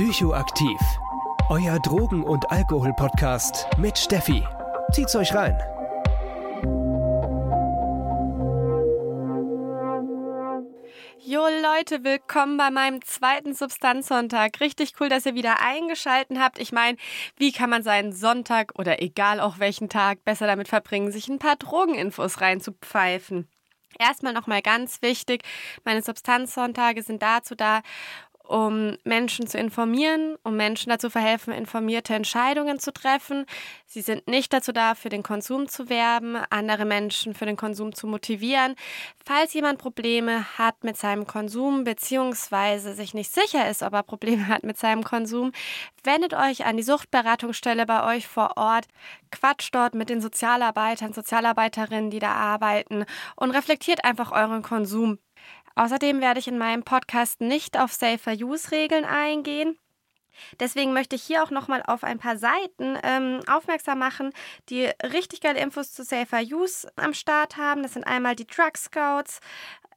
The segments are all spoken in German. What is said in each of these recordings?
Psychoaktiv. Euer Drogen- und Alkohol-Podcast mit Steffi. Zieht's euch rein. Jo Leute, willkommen bei meinem zweiten Substanzsonntag. Richtig cool, dass ihr wieder eingeschalten habt. Ich meine, wie kann man seinen Sonntag oder egal auch welchen Tag besser damit verbringen, sich ein paar Drogeninfos reinzupfeifen? Erstmal nochmal ganz wichtig, meine Substanzsonntage sind dazu da, um Menschen zu informieren, um Menschen dazu verhelfen, informierte Entscheidungen zu treffen. Sie sind nicht dazu da, für den Konsum zu werben, andere Menschen für den Konsum zu motivieren. Falls jemand Probleme hat mit seinem Konsum beziehungsweise sich nicht sicher ist, ob er Probleme hat mit seinem Konsum, wendet euch an die Suchtberatungsstelle bei euch vor Ort, quatscht dort mit den Sozialarbeitern, Sozialarbeiterinnen, die da arbeiten und reflektiert einfach euren Konsum. Außerdem werde ich in meinem Podcast nicht auf Safer Use Regeln eingehen. Deswegen möchte ich hier auch nochmal auf ein paar Seiten ähm, aufmerksam machen, die richtig geile Infos zu Safer Use am Start haben. Das sind einmal die Drug Scouts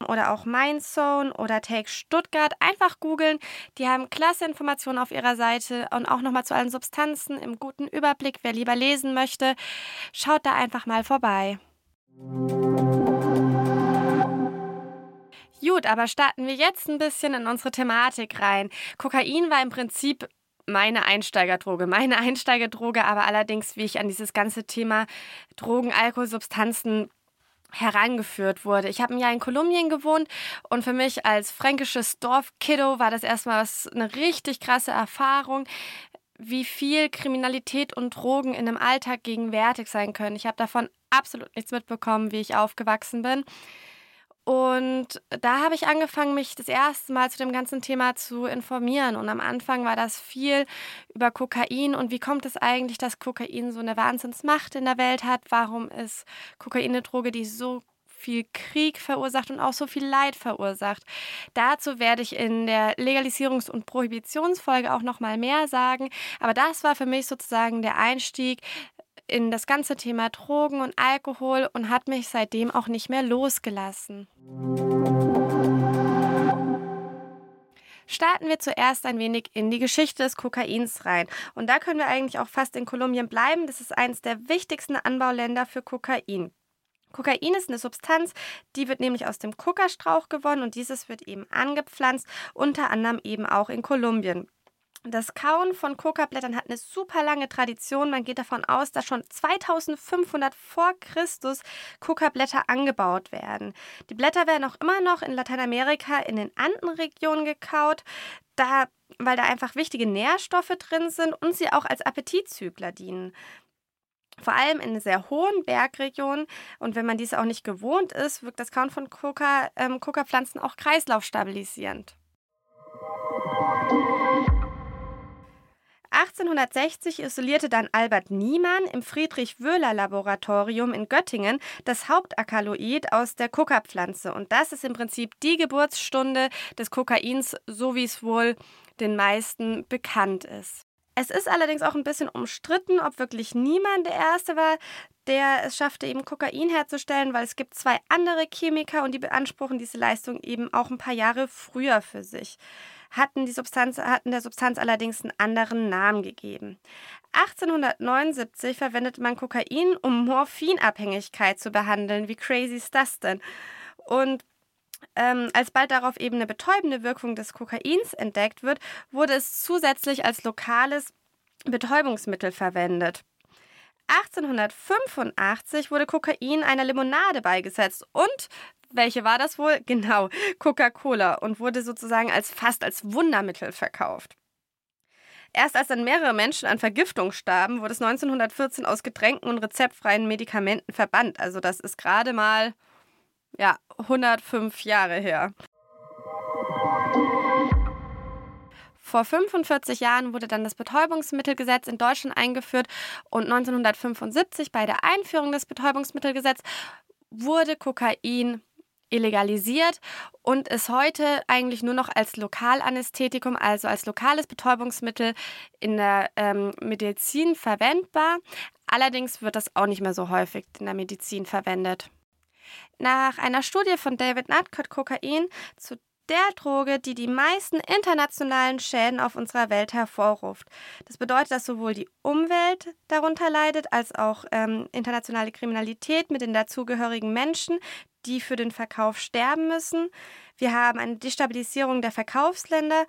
oder auch Mindzone oder Take Stuttgart. Einfach googeln. Die haben klasse Informationen auf ihrer Seite und auch nochmal zu allen Substanzen im guten Überblick. Wer lieber lesen möchte, schaut da einfach mal vorbei. Gut, aber starten wir jetzt ein bisschen in unsere Thematik rein. Kokain war im Prinzip meine Einsteigerdroge, meine Einsteigerdroge, aber allerdings, wie ich an dieses ganze Thema Drogen, Alkohol, Substanzen herangeführt wurde. Ich habe ein Jahr in Kolumbien gewohnt und für mich als fränkisches Dorfkiddo war das erstmal was, eine richtig krasse Erfahrung, wie viel Kriminalität und Drogen in einem Alltag gegenwärtig sein können. Ich habe davon absolut nichts mitbekommen, wie ich aufgewachsen bin. Und da habe ich angefangen, mich das erste Mal zu dem ganzen Thema zu informieren. Und am Anfang war das viel über Kokain und wie kommt es eigentlich, dass Kokain so eine Wahnsinnsmacht in der Welt hat? Warum ist Kokain eine Droge, die so viel Krieg verursacht und auch so viel Leid verursacht. Dazu werde ich in der Legalisierungs- und Prohibitionsfolge auch noch mal mehr sagen, aber das war für mich sozusagen der Einstieg in das ganze Thema Drogen und Alkohol und hat mich seitdem auch nicht mehr losgelassen. Starten wir zuerst ein wenig in die Geschichte des Kokains rein. Und da können wir eigentlich auch fast in Kolumbien bleiben. Das ist eines der wichtigsten Anbauländer für Kokain. Kokain ist eine Substanz, die wird nämlich aus dem Kokastrauch gewonnen und dieses wird eben angepflanzt, unter anderem eben auch in Kolumbien. Das Kauen von Kokablättern hat eine super lange Tradition. Man geht davon aus, dass schon 2500 vor Christus Kokablätter angebaut werden. Die Blätter werden auch immer noch in Lateinamerika in den Andenregionen gekaut, da, weil da einfach wichtige Nährstoffe drin sind und sie auch als Appetitzügler dienen. Vor allem in sehr hohen Bergregionen und wenn man dies auch nicht gewohnt ist, wirkt das Kauen von Coca, ähm, Coca-Pflanzen auch kreislaufstabilisierend. 1860 isolierte dann Albert Niemann im Friedrich-Wöhler-Laboratorium in Göttingen das Hauptakaloid aus der Kokapflanze. Und das ist im Prinzip die Geburtsstunde des Kokains, so wie es wohl den meisten bekannt ist. Es ist allerdings auch ein bisschen umstritten, ob wirklich niemand der Erste war, der es schaffte, eben Kokain herzustellen, weil es gibt zwei andere Chemiker und die beanspruchen diese Leistung eben auch ein paar Jahre früher für sich hatten, die Substanz, hatten der Substanz allerdings einen anderen Namen gegeben. 1879 verwendete man Kokain, um Morphinabhängigkeit zu behandeln. Wie crazy ist das denn? Und ähm, als bald darauf eben eine betäubende Wirkung des Kokains entdeckt wird, wurde es zusätzlich als lokales Betäubungsmittel verwendet. 1885 wurde Kokain einer Limonade beigesetzt und welche war das wohl? Genau, Coca-Cola und wurde sozusagen als fast als Wundermittel verkauft. Erst als dann mehrere Menschen an Vergiftung starben, wurde es 1914 aus Getränken und rezeptfreien Medikamenten verbannt. Also das ist gerade mal ja 105 Jahre her. Vor 45 Jahren wurde dann das Betäubungsmittelgesetz in Deutschland eingeführt und 1975 bei der Einführung des Betäubungsmittelgesetzes wurde Kokain illegalisiert und ist heute eigentlich nur noch als Lokalanästhetikum, also als lokales Betäubungsmittel in der ähm, Medizin verwendbar. Allerdings wird das auch nicht mehr so häufig in der Medizin verwendet. Nach einer Studie von David Nutt gehört Kokain zu der Droge, die die meisten internationalen Schäden auf unserer Welt hervorruft. Das bedeutet, dass sowohl die Umwelt darunter leidet, als auch ähm, internationale Kriminalität mit den dazugehörigen Menschen, die für den Verkauf sterben müssen. Wir haben eine Destabilisierung der Verkaufsländer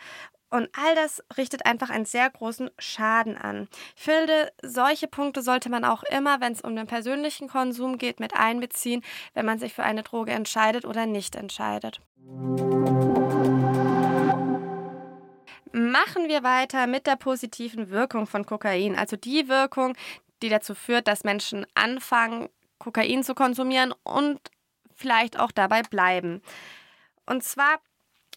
und all das richtet einfach einen sehr großen Schaden an. Ich finde, solche Punkte sollte man auch immer, wenn es um den persönlichen Konsum geht, mit einbeziehen, wenn man sich für eine Droge entscheidet oder nicht entscheidet. Machen wir weiter mit der positiven Wirkung von Kokain, also die Wirkung, die dazu führt, dass Menschen anfangen, Kokain zu konsumieren und vielleicht auch dabei bleiben. Und zwar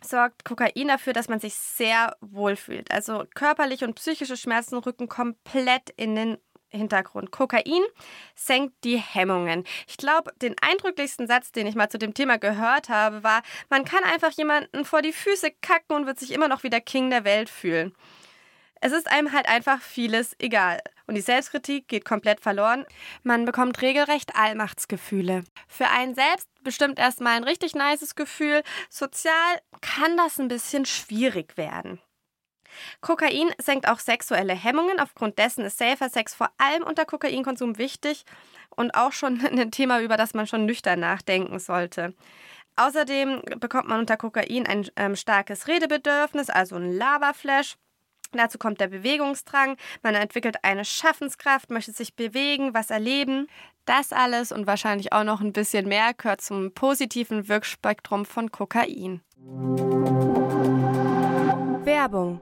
sorgt Kokain dafür, dass man sich sehr wohl fühlt. Also körperliche und psychische Schmerzen rücken komplett in den Hintergrund. Kokain senkt die Hemmungen. Ich glaube, den eindrücklichsten Satz, den ich mal zu dem Thema gehört habe, war, man kann einfach jemanden vor die Füße kacken und wird sich immer noch wie der King der Welt fühlen. Es ist einem halt einfach vieles egal. Und die Selbstkritik geht komplett verloren. Man bekommt regelrecht Allmachtsgefühle. Für einen selbst bestimmt erstmal ein richtig nices Gefühl. Sozial kann das ein bisschen schwierig werden. Kokain senkt auch sexuelle Hemmungen. Aufgrund dessen ist Safer Sex vor allem unter Kokainkonsum wichtig und auch schon ein Thema, über das man schon nüchtern nachdenken sollte. Außerdem bekommt man unter Kokain ein ähm, starkes Redebedürfnis, also ein Lava-Flash. Dazu kommt der Bewegungsdrang. Man entwickelt eine Schaffenskraft, möchte sich bewegen, was erleben. Das alles und wahrscheinlich auch noch ein bisschen mehr gehört zum positiven Wirkspektrum von Kokain. Werbung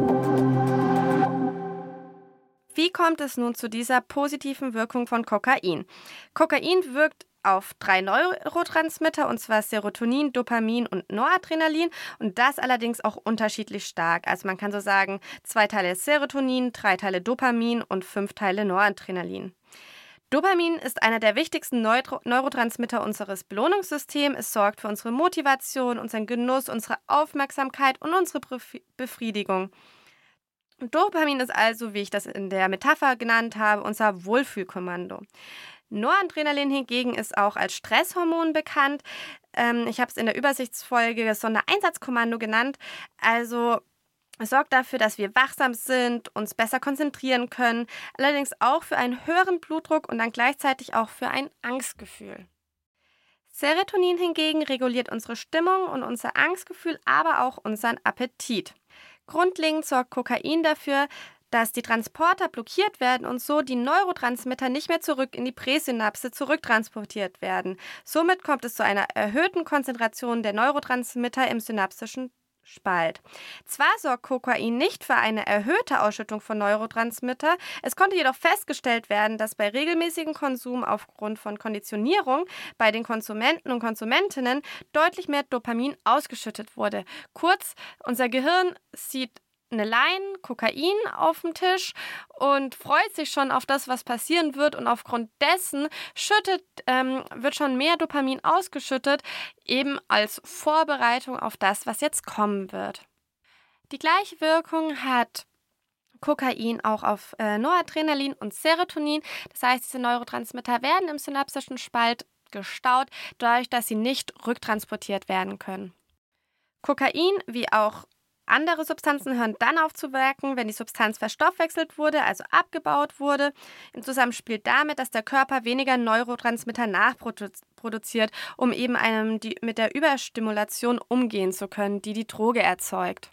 Wie kommt es nun zu dieser positiven Wirkung von Kokain? Kokain wirkt auf drei Neurotransmitter, und zwar Serotonin, Dopamin und Noradrenalin, und das allerdings auch unterschiedlich stark. Also man kann so sagen, zwei Teile Serotonin, drei Teile Dopamin und fünf Teile Noradrenalin. Dopamin ist einer der wichtigsten Neuro Neurotransmitter unseres Belohnungssystems. Es sorgt für unsere Motivation, unseren Genuss, unsere Aufmerksamkeit und unsere Befriedigung. Dopamin ist also, wie ich das in der Metapher genannt habe, unser Wohlfühlkommando. Noradrenalin hingegen ist auch als Stresshormon bekannt. Ähm, ich habe es in der Übersichtsfolge Sondereinsatzkommando genannt. Also es sorgt dafür, dass wir wachsam sind, uns besser konzentrieren können, allerdings auch für einen höheren Blutdruck und dann gleichzeitig auch für ein Angstgefühl. Serotonin hingegen reguliert unsere Stimmung und unser Angstgefühl, aber auch unseren Appetit. Grundlegend sorgt Kokain dafür, dass die Transporter blockiert werden und so die Neurotransmitter nicht mehr zurück in die Präsynapse zurücktransportiert werden. Somit kommt es zu einer erhöhten Konzentration der Neurotransmitter im synapsischen Spalt. Zwar sorgt Kokain nicht für eine erhöhte Ausschüttung von Neurotransmitter, es konnte jedoch festgestellt werden, dass bei regelmäßigem Konsum aufgrund von Konditionierung bei den Konsumenten und Konsumentinnen deutlich mehr Dopamin ausgeschüttet wurde. Kurz, unser Gehirn sieht eine Line Kokain auf dem Tisch und freut sich schon auf das, was passieren wird. Und aufgrund dessen schüttet, ähm, wird schon mehr Dopamin ausgeschüttet, eben als Vorbereitung auf das, was jetzt kommen wird. Die gleiche Wirkung hat Kokain auch auf äh, Noradrenalin und Serotonin. Das heißt, diese Neurotransmitter werden im synapsischen Spalt gestaut, dadurch, dass sie nicht rücktransportiert werden können. Kokain, wie auch andere Substanzen hören dann auf zu wirken, wenn die Substanz verstoffwechselt wurde, also abgebaut wurde, im Zusammenspiel damit, dass der Körper weniger Neurotransmitter nachproduziert, um eben einem die, mit der Überstimulation umgehen zu können, die die Droge erzeugt.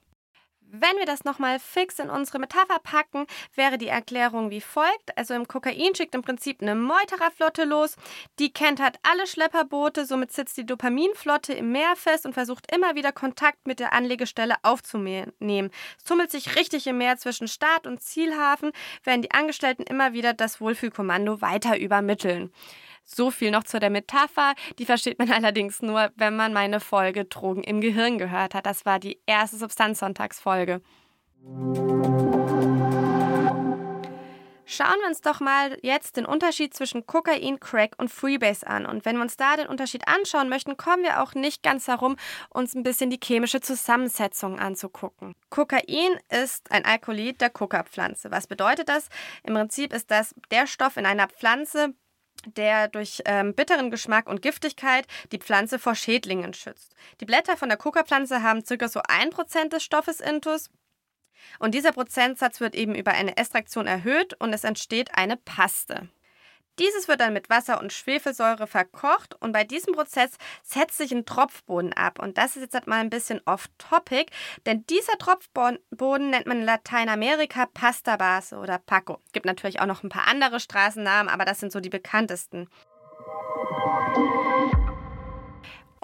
Wenn wir das nochmal fix in unsere Metapher packen, wäre die Erklärung wie folgt. Also im Kokain schickt im Prinzip eine Meutererflotte los. Die kennt hat alle Schlepperboote, somit sitzt die Dopaminflotte im Meer fest und versucht immer wieder Kontakt mit der Anlegestelle aufzunehmen. Es tummelt sich richtig im Meer zwischen Start und Zielhafen, während die Angestellten immer wieder das Wohlfühlkommando weiter übermitteln. So viel noch zu der Metapher. Die versteht man allerdings nur, wenn man meine Folge Drogen im Gehirn gehört hat. Das war die erste Substanzsonntagsfolge. Schauen wir uns doch mal jetzt den Unterschied zwischen Kokain, Crack und Freebase an. Und wenn wir uns da den Unterschied anschauen möchten, kommen wir auch nicht ganz herum, uns ein bisschen die chemische Zusammensetzung anzugucken. Kokain ist ein Alkoholid der Coca-Pflanze. Was bedeutet das? Im Prinzip ist das der Stoff in einer Pflanze, der durch ähm, bitteren Geschmack und Giftigkeit die Pflanze vor Schädlingen schützt. Die Blätter von der Coca-Pflanze haben ca. so 1% des Stoffes intus. Und dieser Prozentsatz wird eben über eine Estraktion erhöht und es entsteht eine Paste. Dieses wird dann mit Wasser und Schwefelsäure verkocht und bei diesem Prozess setzt sich ein Tropfboden ab. Und das ist jetzt halt mal ein bisschen off-topic, denn dieser Tropfboden nennt man in Lateinamerika Pasta Base oder Paco. Gibt natürlich auch noch ein paar andere Straßennamen, aber das sind so die bekanntesten.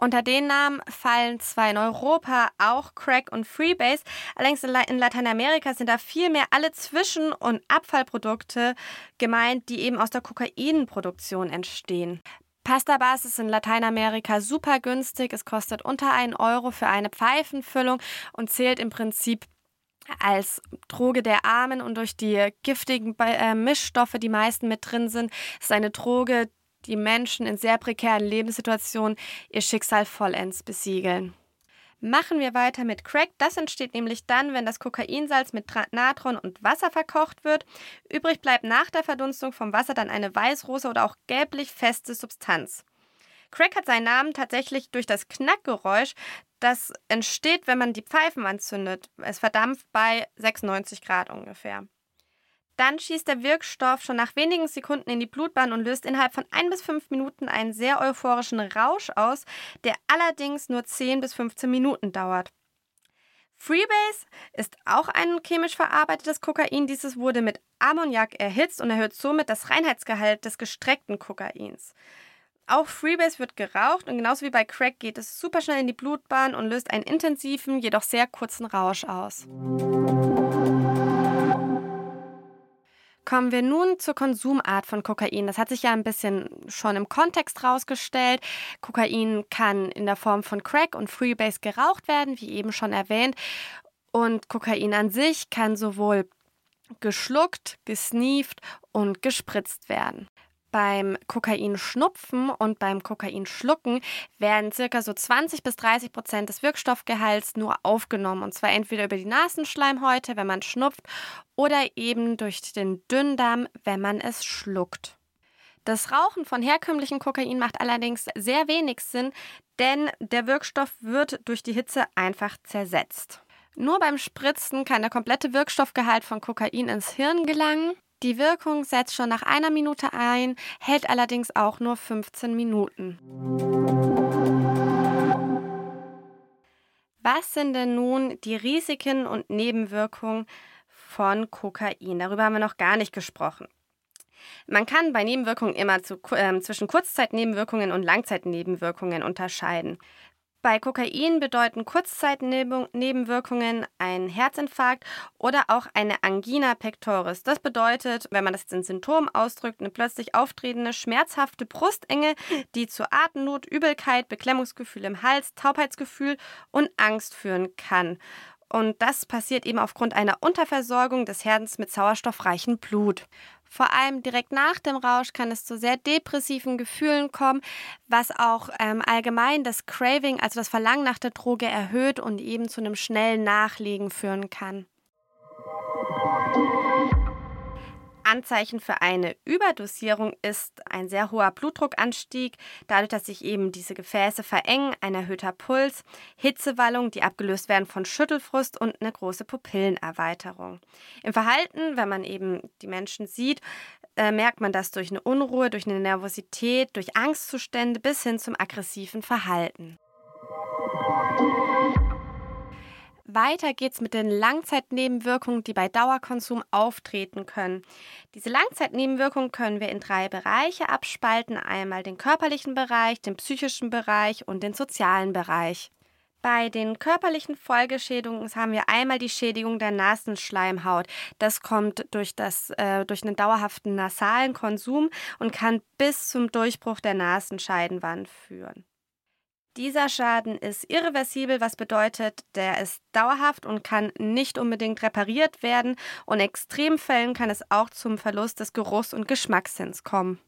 Unter den Namen fallen zwar in Europa auch Crack und Freebase, allerdings in Lateinamerika sind da viel mehr alle Zwischen- und Abfallprodukte gemeint, die eben aus der Kokainproduktion entstehen. Pasta Base ist in Lateinamerika super günstig. Es kostet unter 1 Euro für eine Pfeifenfüllung und zählt im Prinzip als Droge der Armen und durch die giftigen äh, Mischstoffe, die meisten mit drin sind, ist eine Droge, die Menschen in sehr prekären Lebenssituationen ihr Schicksal vollends besiegeln. Machen wir weiter mit Crack. Das entsteht nämlich dann, wenn das Kokainsalz mit Natron und Wasser verkocht wird. Übrig bleibt nach der Verdunstung vom Wasser dann eine weißrosa oder auch gelblich feste Substanz. Crack hat seinen Namen tatsächlich durch das Knackgeräusch, das entsteht, wenn man die Pfeifen anzündet. Es verdampft bei 96 Grad ungefähr. Dann schießt der Wirkstoff schon nach wenigen Sekunden in die Blutbahn und löst innerhalb von ein bis fünf Minuten einen sehr euphorischen Rausch aus, der allerdings nur 10 bis 15 Minuten dauert. Freebase ist auch ein chemisch verarbeitetes Kokain. Dieses wurde mit Ammoniak erhitzt und erhöht somit das Reinheitsgehalt des gestreckten Kokains. Auch Freebase wird geraucht und genauso wie bei Crack geht es super schnell in die Blutbahn und löst einen intensiven, jedoch sehr kurzen Rausch aus. Kommen wir nun zur Konsumart von Kokain. Das hat sich ja ein bisschen schon im Kontext rausgestellt. Kokain kann in der Form von Crack und Freebase geraucht werden, wie eben schon erwähnt. Und Kokain an sich kann sowohl geschluckt, gesneeft und gespritzt werden. Beim Kokainschnupfen und beim Kokainschlucken werden circa so 20 bis 30 Prozent des Wirkstoffgehalts nur aufgenommen. Und zwar entweder über die Nasenschleimhäute, wenn man schnupft, oder eben durch den Dünndarm, wenn man es schluckt. Das Rauchen von herkömmlichem Kokain macht allerdings sehr wenig Sinn, denn der Wirkstoff wird durch die Hitze einfach zersetzt. Nur beim Spritzen kann der komplette Wirkstoffgehalt von Kokain ins Hirn gelangen. Die Wirkung setzt schon nach einer Minute ein, hält allerdings auch nur 15 Minuten. Was sind denn nun die Risiken und Nebenwirkungen von Kokain? Darüber haben wir noch gar nicht gesprochen. Man kann bei Nebenwirkungen immer zu, äh, zwischen Kurzzeitnebenwirkungen und Langzeitnebenwirkungen unterscheiden. Bei Kokain bedeuten Kurzzeitnebenwirkungen ein Herzinfarkt oder auch eine Angina pectoris. Das bedeutet, wenn man das in Symptomen ausdrückt, eine plötzlich auftretende schmerzhafte Brustenge, die zu Atemnot, Übelkeit, Beklemmungsgefühl im Hals, Taubheitsgefühl und Angst führen kann. Und das passiert eben aufgrund einer Unterversorgung des Herzens mit sauerstoffreichem Blut. Vor allem direkt nach dem Rausch kann es zu sehr depressiven Gefühlen kommen, was auch ähm, allgemein das Craving, also das Verlangen nach der Droge erhöht und eben zu einem schnellen Nachlegen führen kann. Anzeichen für eine Überdosierung ist ein sehr hoher Blutdruckanstieg, dadurch, dass sich eben diese Gefäße verengen, ein erhöhter Puls, Hitzewallung, die abgelöst werden von Schüttelfrust und eine große Pupillenerweiterung. Im Verhalten, wenn man eben die Menschen sieht, äh, merkt man das durch eine Unruhe, durch eine Nervosität, durch Angstzustände bis hin zum aggressiven Verhalten. Weiter geht's mit den Langzeitnebenwirkungen, die bei Dauerkonsum auftreten können. Diese Langzeitnebenwirkungen können wir in drei Bereiche abspalten. Einmal den körperlichen Bereich, den psychischen Bereich und den sozialen Bereich. Bei den körperlichen Folgeschädigungen haben wir einmal die Schädigung der Nasenschleimhaut. Das kommt durch, das, äh, durch einen dauerhaften nasalen Konsum und kann bis zum Durchbruch der Nasenscheidenwand führen. Dieser Schaden ist irreversibel, was bedeutet, der ist dauerhaft und kann nicht unbedingt repariert werden. Und in Extremfällen kann es auch zum Verlust des Geruchs- und Geschmackssinns kommen.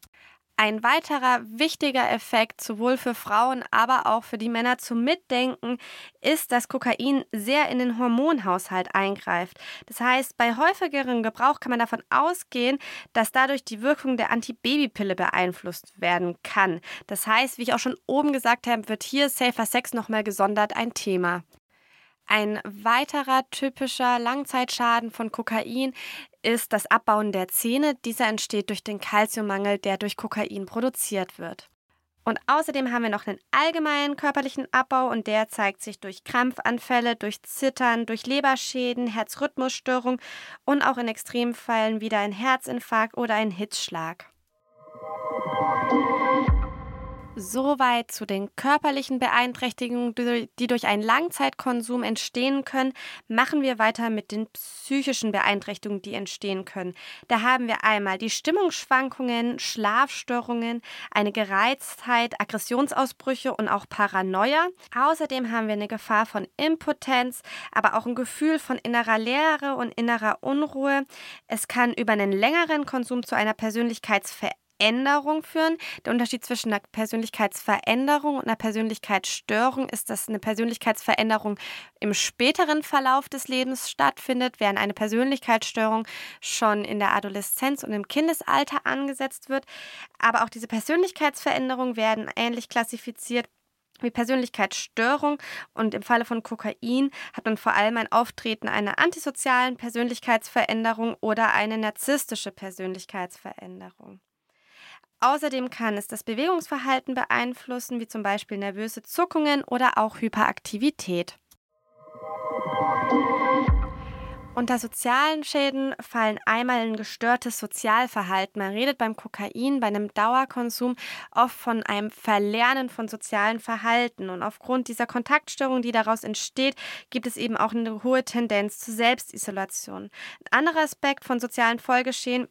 Ein weiterer wichtiger Effekt, sowohl für Frauen, aber auch für die Männer zum Mitdenken, ist, dass Kokain sehr in den Hormonhaushalt eingreift. Das heißt, bei häufigerem Gebrauch kann man davon ausgehen, dass dadurch die Wirkung der Antibabypille beeinflusst werden kann. Das heißt, wie ich auch schon oben gesagt habe, wird hier Safer Sex nochmal gesondert ein Thema. Ein weiterer typischer Langzeitschaden von Kokain ist das Abbauen der Zähne. Dieser entsteht durch den Kalziummangel, der durch Kokain produziert wird. Und außerdem haben wir noch einen allgemeinen körperlichen Abbau und der zeigt sich durch Krampfanfälle, durch Zittern, durch Leberschäden, Herzrhythmusstörung und auch in Extremfällen wieder ein Herzinfarkt oder ein Hitzschlag. Soweit zu den körperlichen Beeinträchtigungen, die durch einen Langzeitkonsum entstehen können. Machen wir weiter mit den psychischen Beeinträchtigungen, die entstehen können. Da haben wir einmal die Stimmungsschwankungen, Schlafstörungen, eine Gereiztheit, Aggressionsausbrüche und auch Paranoia. Außerdem haben wir eine Gefahr von Impotenz, aber auch ein Gefühl von innerer Leere und innerer Unruhe. Es kann über einen längeren Konsum zu einer Persönlichkeitsveränderung Änderung führen. Der Unterschied zwischen einer Persönlichkeitsveränderung und einer Persönlichkeitsstörung ist, dass eine Persönlichkeitsveränderung im späteren Verlauf des Lebens stattfindet, während eine Persönlichkeitsstörung schon in der Adoleszenz und im Kindesalter angesetzt wird. Aber auch diese Persönlichkeitsveränderungen werden ähnlich klassifiziert wie Persönlichkeitsstörung und im Falle von Kokain hat man vor allem ein Auftreten einer antisozialen Persönlichkeitsveränderung oder eine narzisstische Persönlichkeitsveränderung. Außerdem kann es das Bewegungsverhalten beeinflussen, wie zum Beispiel nervöse Zuckungen oder auch Hyperaktivität. Unter sozialen Schäden fallen einmal ein gestörtes Sozialverhalten. Man redet beim Kokain, bei einem Dauerkonsum oft von einem Verlernen von sozialen Verhalten. Und aufgrund dieser Kontaktstörung, die daraus entsteht, gibt es eben auch eine hohe Tendenz zur Selbstisolation. Ein anderer Aspekt von sozialen Folgeschäden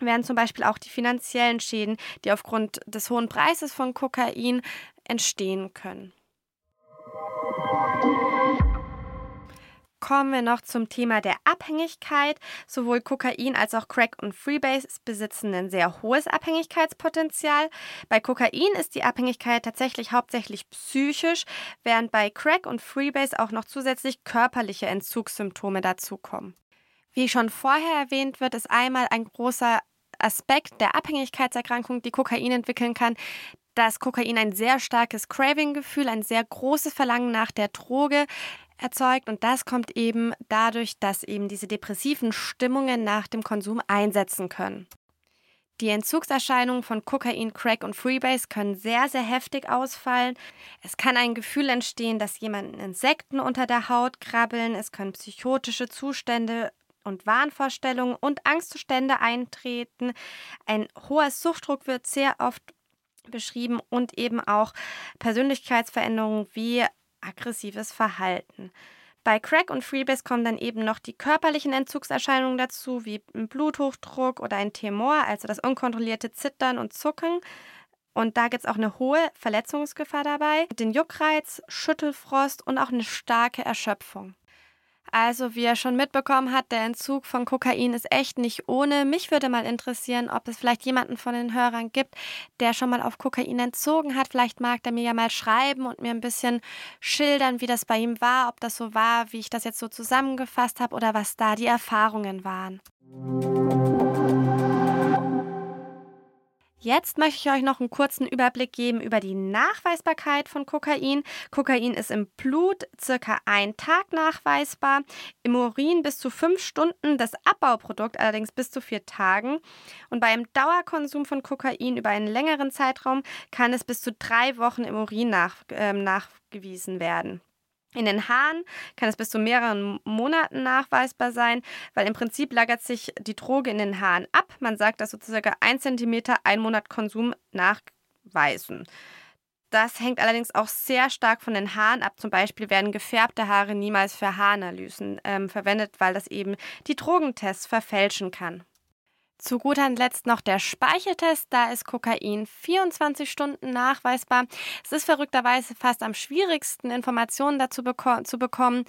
wären zum Beispiel auch die finanziellen Schäden, die aufgrund des hohen Preises von Kokain entstehen können. Kommen wir noch zum Thema der Abhängigkeit. Sowohl Kokain als auch Crack und Freebase besitzen ein sehr hohes Abhängigkeitspotenzial. Bei Kokain ist die Abhängigkeit tatsächlich hauptsächlich psychisch, während bei Crack und Freebase auch noch zusätzlich körperliche Entzugssymptome dazukommen. Wie schon vorher erwähnt wird, ist einmal ein großer Aspekt der Abhängigkeitserkrankung, die Kokain entwickeln kann, dass Kokain ein sehr starkes Craving-Gefühl, ein sehr großes Verlangen nach der Droge erzeugt und das kommt eben dadurch, dass eben diese depressiven Stimmungen nach dem Konsum einsetzen können. Die Entzugserscheinungen von Kokain, Crack und Freebase können sehr, sehr heftig ausfallen. Es kann ein Gefühl entstehen, dass jemanden Insekten unter der Haut krabbeln. Es können psychotische Zustände und Wahnvorstellungen und Angstzustände eintreten. Ein hoher Suchtdruck wird sehr oft beschrieben und eben auch Persönlichkeitsveränderungen wie aggressives Verhalten. Bei Crack und Freebase kommen dann eben noch die körperlichen Entzugserscheinungen dazu, wie ein Bluthochdruck oder ein Tremor, also das unkontrollierte Zittern und Zucken. Und da gibt es auch eine hohe Verletzungsgefahr dabei, den Juckreiz, Schüttelfrost und auch eine starke Erschöpfung. Also, wie er schon mitbekommen hat, der Entzug von Kokain ist echt nicht ohne. Mich würde mal interessieren, ob es vielleicht jemanden von den Hörern gibt, der schon mal auf Kokain entzogen hat. Vielleicht mag er mir ja mal schreiben und mir ein bisschen schildern, wie das bei ihm war, ob das so war, wie ich das jetzt so zusammengefasst habe oder was da die Erfahrungen waren. Jetzt möchte ich euch noch einen kurzen Überblick geben über die Nachweisbarkeit von Kokain. Kokain ist im Blut circa ein Tag nachweisbar, im Urin bis zu fünf Stunden, das Abbauprodukt allerdings bis zu vier Tagen. Und bei einem Dauerkonsum von Kokain über einen längeren Zeitraum kann es bis zu drei Wochen im Urin nach, äh, nachgewiesen werden. In den Haaren kann es bis zu mehreren Monaten nachweisbar sein, weil im Prinzip lagert sich die Droge in den Haaren ab. Man sagt, dass sozusagen ein Zentimeter ein Monat Konsum nachweisen. Das hängt allerdings auch sehr stark von den Haaren ab. Zum Beispiel werden gefärbte Haare niemals für Haaranalysen ähm, verwendet, weil das eben die Drogentests verfälschen kann. Zu guter Letzt noch der Speicheltest. Da ist Kokain 24 Stunden nachweisbar. Es ist verrückterweise fast am schwierigsten, Informationen dazu beko zu bekommen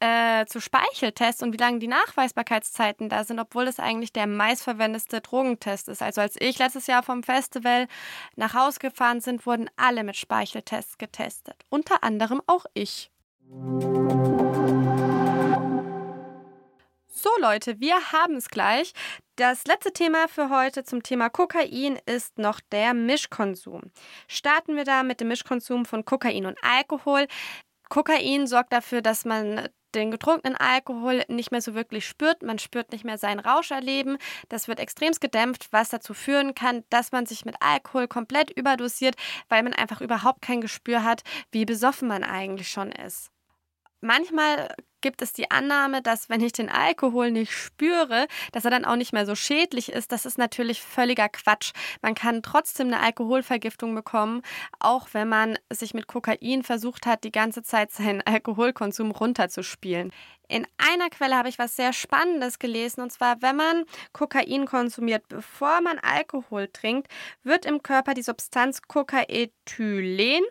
äh, zu Speicheltests und wie lange die Nachweisbarkeitszeiten da sind, obwohl es eigentlich der meistverwendete Drogentest ist. Also als ich letztes Jahr vom Festival nach Hause gefahren sind, wurden alle mit Speicheltests getestet. Unter anderem auch ich. So Leute, wir haben es gleich. Das letzte Thema für heute zum Thema Kokain ist noch der Mischkonsum. Starten wir da mit dem Mischkonsum von Kokain und Alkohol. Kokain sorgt dafür, dass man den getrunkenen Alkohol nicht mehr so wirklich spürt. Man spürt nicht mehr sein Rauscherleben. Das wird extremst gedämpft, was dazu führen kann, dass man sich mit Alkohol komplett überdosiert, weil man einfach überhaupt kein Gespür hat, wie besoffen man eigentlich schon ist. Manchmal gibt es die Annahme, dass wenn ich den Alkohol nicht spüre, dass er dann auch nicht mehr so schädlich ist. Das ist natürlich völliger Quatsch. Man kann trotzdem eine Alkoholvergiftung bekommen, auch wenn man sich mit Kokain versucht hat, die ganze Zeit seinen Alkoholkonsum runterzuspielen. In einer Quelle habe ich was sehr Spannendes gelesen, und zwar, wenn man Kokain konsumiert, bevor man Alkohol trinkt, wird im Körper die Substanz Kokaethylen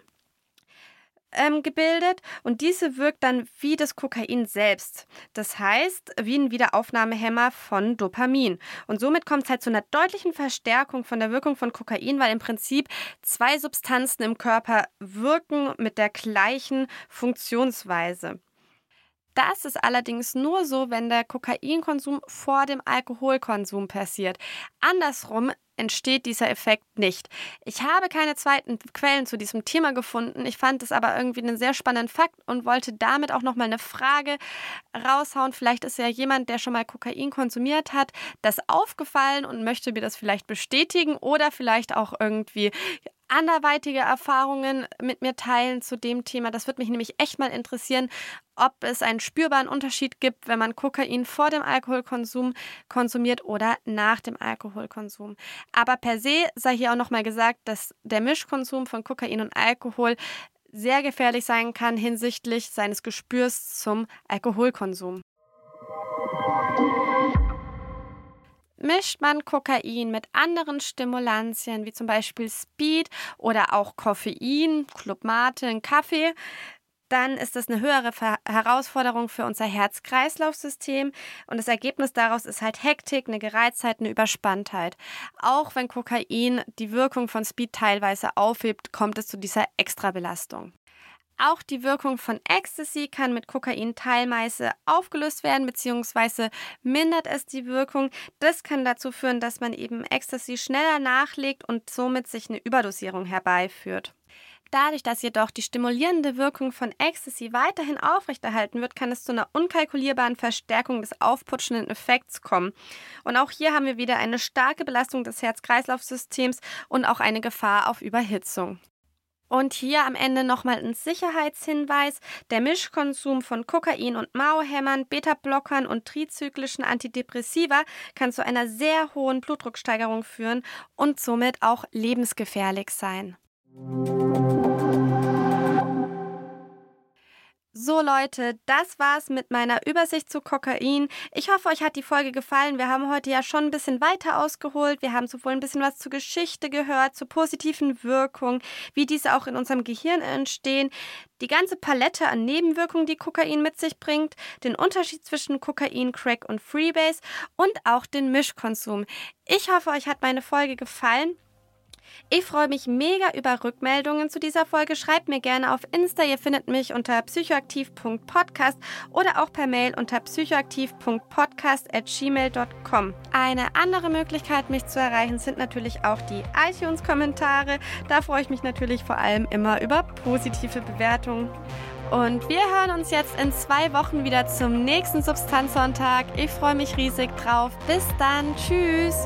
ähm, gebildet und diese wirkt dann wie das Kokain selbst. Das heißt, wie ein Wiederaufnahmehemmer von Dopamin. Und somit kommt es halt zu einer deutlichen Verstärkung von der Wirkung von Kokain, weil im Prinzip zwei Substanzen im Körper wirken mit der gleichen Funktionsweise. Das ist allerdings nur so, wenn der Kokainkonsum vor dem Alkoholkonsum passiert. Andersrum entsteht dieser Effekt nicht. Ich habe keine zweiten Quellen zu diesem Thema gefunden. Ich fand es aber irgendwie einen sehr spannenden Fakt und wollte damit auch nochmal eine Frage raushauen. Vielleicht ist ja jemand, der schon mal Kokain konsumiert hat, das aufgefallen und möchte mir das vielleicht bestätigen oder vielleicht auch irgendwie anderweitige Erfahrungen mit mir teilen zu dem Thema. Das würde mich nämlich echt mal interessieren, ob es einen spürbaren Unterschied gibt, wenn man Kokain vor dem Alkoholkonsum konsumiert oder nach dem Alkoholkonsum. Aber per se sei hier auch nochmal gesagt, dass der Mischkonsum von Kokain und Alkohol sehr gefährlich sein kann hinsichtlich seines Gespürs zum Alkoholkonsum. Mischt man Kokain mit anderen Stimulantien, wie zum Beispiel Speed oder auch Koffein, Club Mate, Kaffee, dann ist das eine höhere Ver Herausforderung für unser Herz-Kreislauf-System und das Ergebnis daraus ist halt Hektik, eine Gereiztheit, eine Überspanntheit. Auch wenn Kokain die Wirkung von Speed teilweise aufhebt, kommt es zu dieser Extrabelastung. Auch die Wirkung von Ecstasy kann mit Kokain teilweise aufgelöst werden, beziehungsweise mindert es die Wirkung. Das kann dazu führen, dass man eben Ecstasy schneller nachlegt und somit sich eine Überdosierung herbeiführt. Dadurch, dass jedoch die stimulierende Wirkung von Ecstasy weiterhin aufrechterhalten wird, kann es zu einer unkalkulierbaren Verstärkung des aufputschenden Effekts kommen. Und auch hier haben wir wieder eine starke Belastung des Herz-Kreislauf-Systems und auch eine Gefahr auf Überhitzung. Und hier am Ende nochmal ein Sicherheitshinweis. Der Mischkonsum von Kokain und Mauhämmern, Beta-Blockern und trizyklischen Antidepressiva kann zu einer sehr hohen Blutdrucksteigerung führen und somit auch lebensgefährlich sein. So Leute, das war's mit meiner Übersicht zu Kokain. Ich hoffe, euch hat die Folge gefallen. Wir haben heute ja schon ein bisschen weiter ausgeholt. Wir haben sowohl ein bisschen was zur Geschichte gehört, zur positiven Wirkung, wie diese auch in unserem Gehirn entstehen, die ganze Palette an Nebenwirkungen, die Kokain mit sich bringt, den Unterschied zwischen Kokain, Crack und Freebase und auch den Mischkonsum. Ich hoffe, euch hat meine Folge gefallen. Ich freue mich mega über Rückmeldungen zu dieser Folge. Schreibt mir gerne auf Insta. Ihr findet mich unter psychoaktiv.podcast oder auch per Mail unter psychoaktiv.podcast.gmail.com. Eine andere Möglichkeit, mich zu erreichen, sind natürlich auch die iTunes-Kommentare. Da freue ich mich natürlich vor allem immer über positive Bewertungen. Und wir hören uns jetzt in zwei Wochen wieder zum nächsten Substanzsonntag. Ich freue mich riesig drauf. Bis dann. Tschüss.